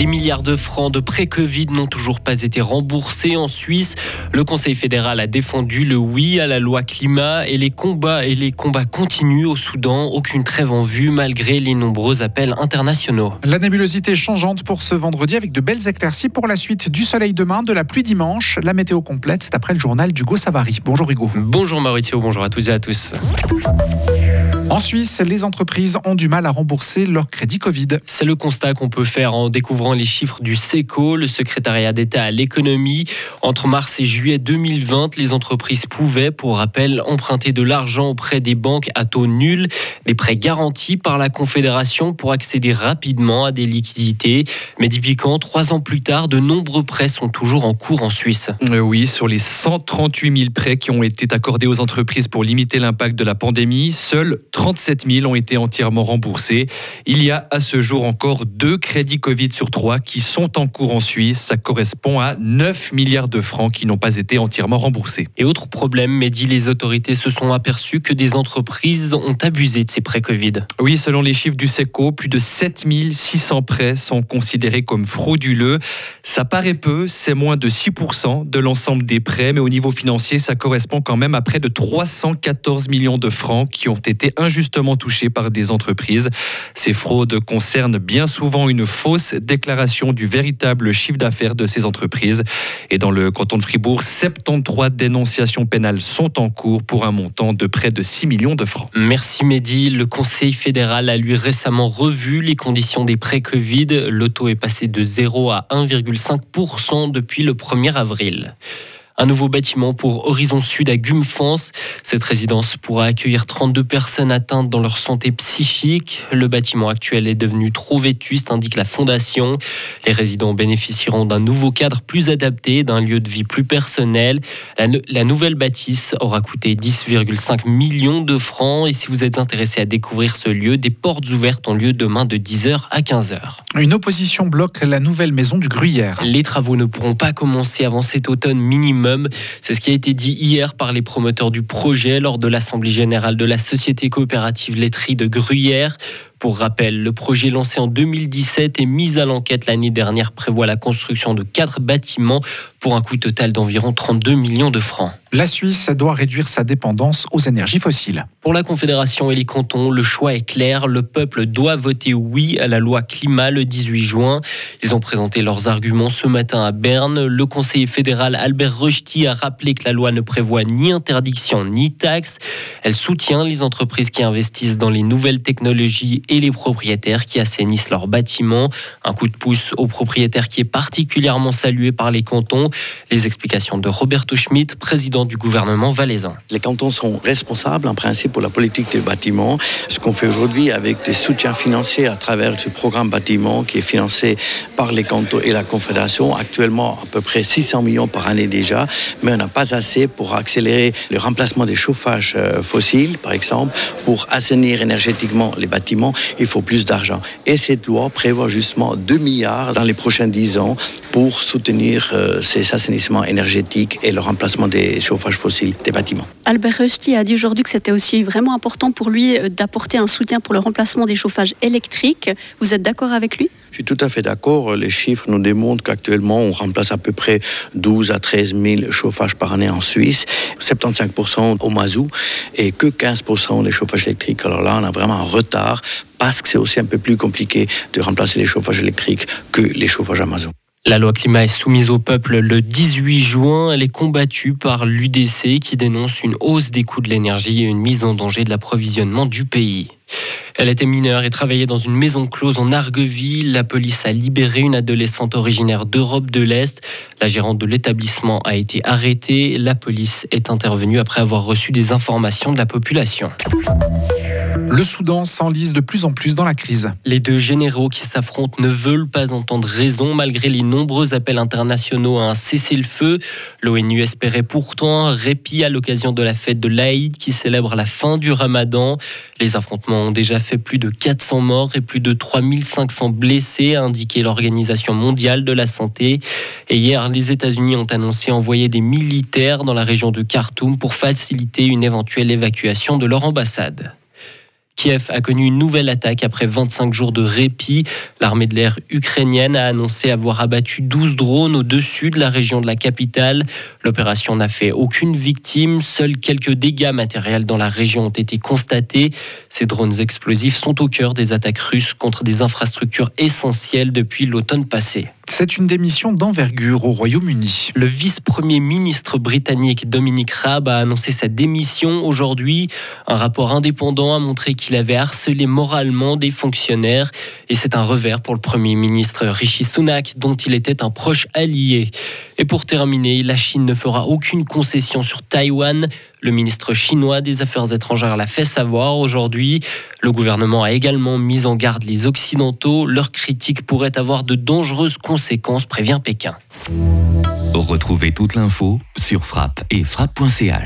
Des milliards de francs de prêts Covid n'ont toujours pas été remboursés en Suisse. Le Conseil fédéral a défendu le oui à la loi climat et les combats et les combats continuent au Soudan. Aucune trêve en vue malgré les nombreux appels internationaux. La nébulosité changeante pour ce vendredi avec de belles éclaircies pour la suite du soleil demain, de la pluie dimanche. La météo complète, c'est après le journal d'Hugo Savary. Bonjour Hugo. Bonjour Maurizio, bonjour à toutes et à tous. En Suisse, les entreprises ont du mal à rembourser leur crédit Covid. C'est le constat qu'on peut faire en découvrant les chiffres du SECO, le secrétariat d'État à l'économie. Entre mars et juillet 2020, les entreprises pouvaient, pour rappel, emprunter de l'argent auprès des banques à taux nul, des prêts garantis par la Confédération pour accéder rapidement à des liquidités. Mais depuis quand, trois ans plus tard, de nombreux prêts sont toujours en cours en Suisse. Euh, oui, sur les 138 000 prêts qui ont été accordés aux entreprises pour limiter l'impact de la pandémie, seuls 37 000 ont été entièrement remboursés. Il y a à ce jour encore deux crédits Covid sur trois qui sont en cours en Suisse. Ça correspond à 9 milliards de francs qui n'ont pas été entièrement remboursés. Et autre problème, Mehdi, les autorités se sont aperçues que des entreprises ont abusé de ces prêts Covid. Oui, selon les chiffres du SECO, plus de 7 600 prêts sont considérés comme frauduleux. Ça paraît peu, c'est moins de 6% de l'ensemble des prêts, mais au niveau financier, ça correspond quand même à près de 314 millions de francs qui ont été injustement justement touchés par des entreprises. Ces fraudes concernent bien souvent une fausse déclaration du véritable chiffre d'affaires de ces entreprises. Et dans le canton de Fribourg, 73 dénonciations pénales sont en cours pour un montant de près de 6 millions de francs. Merci Mehdi. Le Conseil fédéral a lui récemment revu les conditions des prêts Covid. Le taux est passé de 0 à 1,5% depuis le 1er avril un nouveau bâtiment pour Horizon Sud à Gumfans. Cette résidence pourra accueillir 32 personnes atteintes dans leur santé psychique. Le bâtiment actuel est devenu trop vétuste, indique la fondation. Les résidents bénéficieront d'un nouveau cadre plus adapté, d'un lieu de vie plus personnel. La, la nouvelle bâtisse aura coûté 10,5 millions de francs. Et si vous êtes intéressé à découvrir ce lieu, des portes ouvertes ont lieu demain de 10h à 15h. Une opposition bloque la nouvelle maison du Gruyère. Les travaux ne pourront pas commencer avant cet automne minimum. C'est ce qui a été dit hier par les promoteurs du projet lors de l'Assemblée générale de la Société coopérative laiterie de Gruyère. Pour rappel, le projet lancé en 2017 et mis à l'enquête l'année dernière prévoit la construction de quatre bâtiments pour un coût total d'environ 32 millions de francs. La Suisse doit réduire sa dépendance aux énergies fossiles. Pour la Confédération et les cantons, le choix est clair. Le peuple doit voter oui à la loi climat le 18 juin. Ils ont présenté leurs arguments ce matin à Berne. Le conseiller fédéral Albert Rochty a rappelé que la loi ne prévoit ni interdiction ni taxe. Elle soutient les entreprises qui investissent dans les nouvelles technologies et les propriétaires qui assainissent leurs bâtiments. Un coup de pouce aux propriétaires qui est particulièrement salué par les cantons. Les explications de Roberto Schmidt, président du gouvernement valaisan. Les cantons sont responsables en principe pour la politique des bâtiments. Ce qu'on fait aujourd'hui avec des soutiens financiers à travers ce programme bâtiment qui est financé par les cantons et la Confédération, actuellement à peu près 600 millions par année déjà, mais on n'a pas assez pour accélérer le remplacement des chauffages euh, fossiles, par exemple, pour assainir énergétiquement les bâtiments il faut plus d'argent. Et cette loi prévoit justement 2 milliards dans les prochains 10 ans pour soutenir euh, ces assainissements énergétiques et le remplacement des chauffages fossiles des bâtiments. Albert Rusty a dit aujourd'hui que c'était aussi vraiment important pour lui euh, d'apporter un soutien pour le remplacement des chauffages électriques. Vous êtes d'accord avec lui? Je suis tout à fait d'accord. Les chiffres nous démontrent qu'actuellement, on remplace à peu près 12 à 13 000 chauffages par année en Suisse, 75% au mazout et que 15% des chauffages électriques. Alors là, on a vraiment un retard parce que c'est aussi un peu plus compliqué de remplacer les chauffages électriques que les chauffages à mazout. La loi climat est soumise au peuple le 18 juin. Elle est combattue par l'UDC qui dénonce une hausse des coûts de l'énergie et une mise en danger de l'approvisionnement du pays. Elle était mineure et travaillait dans une maison close en Argueville. La police a libéré une adolescente originaire d'Europe de l'Est. La gérante de l'établissement a été arrêtée. La police est intervenue après avoir reçu des informations de la population. Le Soudan s'enlise de plus en plus dans la crise. Les deux généraux qui s'affrontent ne veulent pas entendre raison malgré les nombreux appels internationaux à un cessez-le-feu. L'ONU espérait pourtant un répit à l'occasion de la fête de l'Aïd qui célèbre la fin du ramadan. Les affrontements ont déjà fait plus de 400 morts et plus de 3500 blessés, a indiqué l'Organisation mondiale de la santé. Et hier, les États-Unis ont annoncé envoyer des militaires dans la région de Khartoum pour faciliter une éventuelle évacuation de leur ambassade. Kiev a connu une nouvelle attaque après 25 jours de répit. L'armée de l'air ukrainienne a annoncé avoir abattu 12 drones au-dessus de la région de la capitale. L'opération n'a fait aucune victime, seuls quelques dégâts matériels dans la région ont été constatés. Ces drones explosifs sont au cœur des attaques russes contre des infrastructures essentielles depuis l'automne passé. C'est une démission d'envergure au Royaume-Uni. Le vice-premier ministre britannique Dominic Raab a annoncé sa démission aujourd'hui. Un rapport indépendant a montré qu'il avait harcelé moralement des fonctionnaires et c'est un revers pour le premier ministre Rishi Sunak dont il était un proche allié. Et pour terminer, la Chine ne fera aucune concession sur Taïwan. Le ministre chinois des Affaires étrangères l'a fait savoir aujourd'hui. Le gouvernement a également mis en garde les Occidentaux. Leur critique pourrait avoir de dangereuses conséquences, prévient Pékin. Retrouvez toute l'info sur frappe et frappe.ch.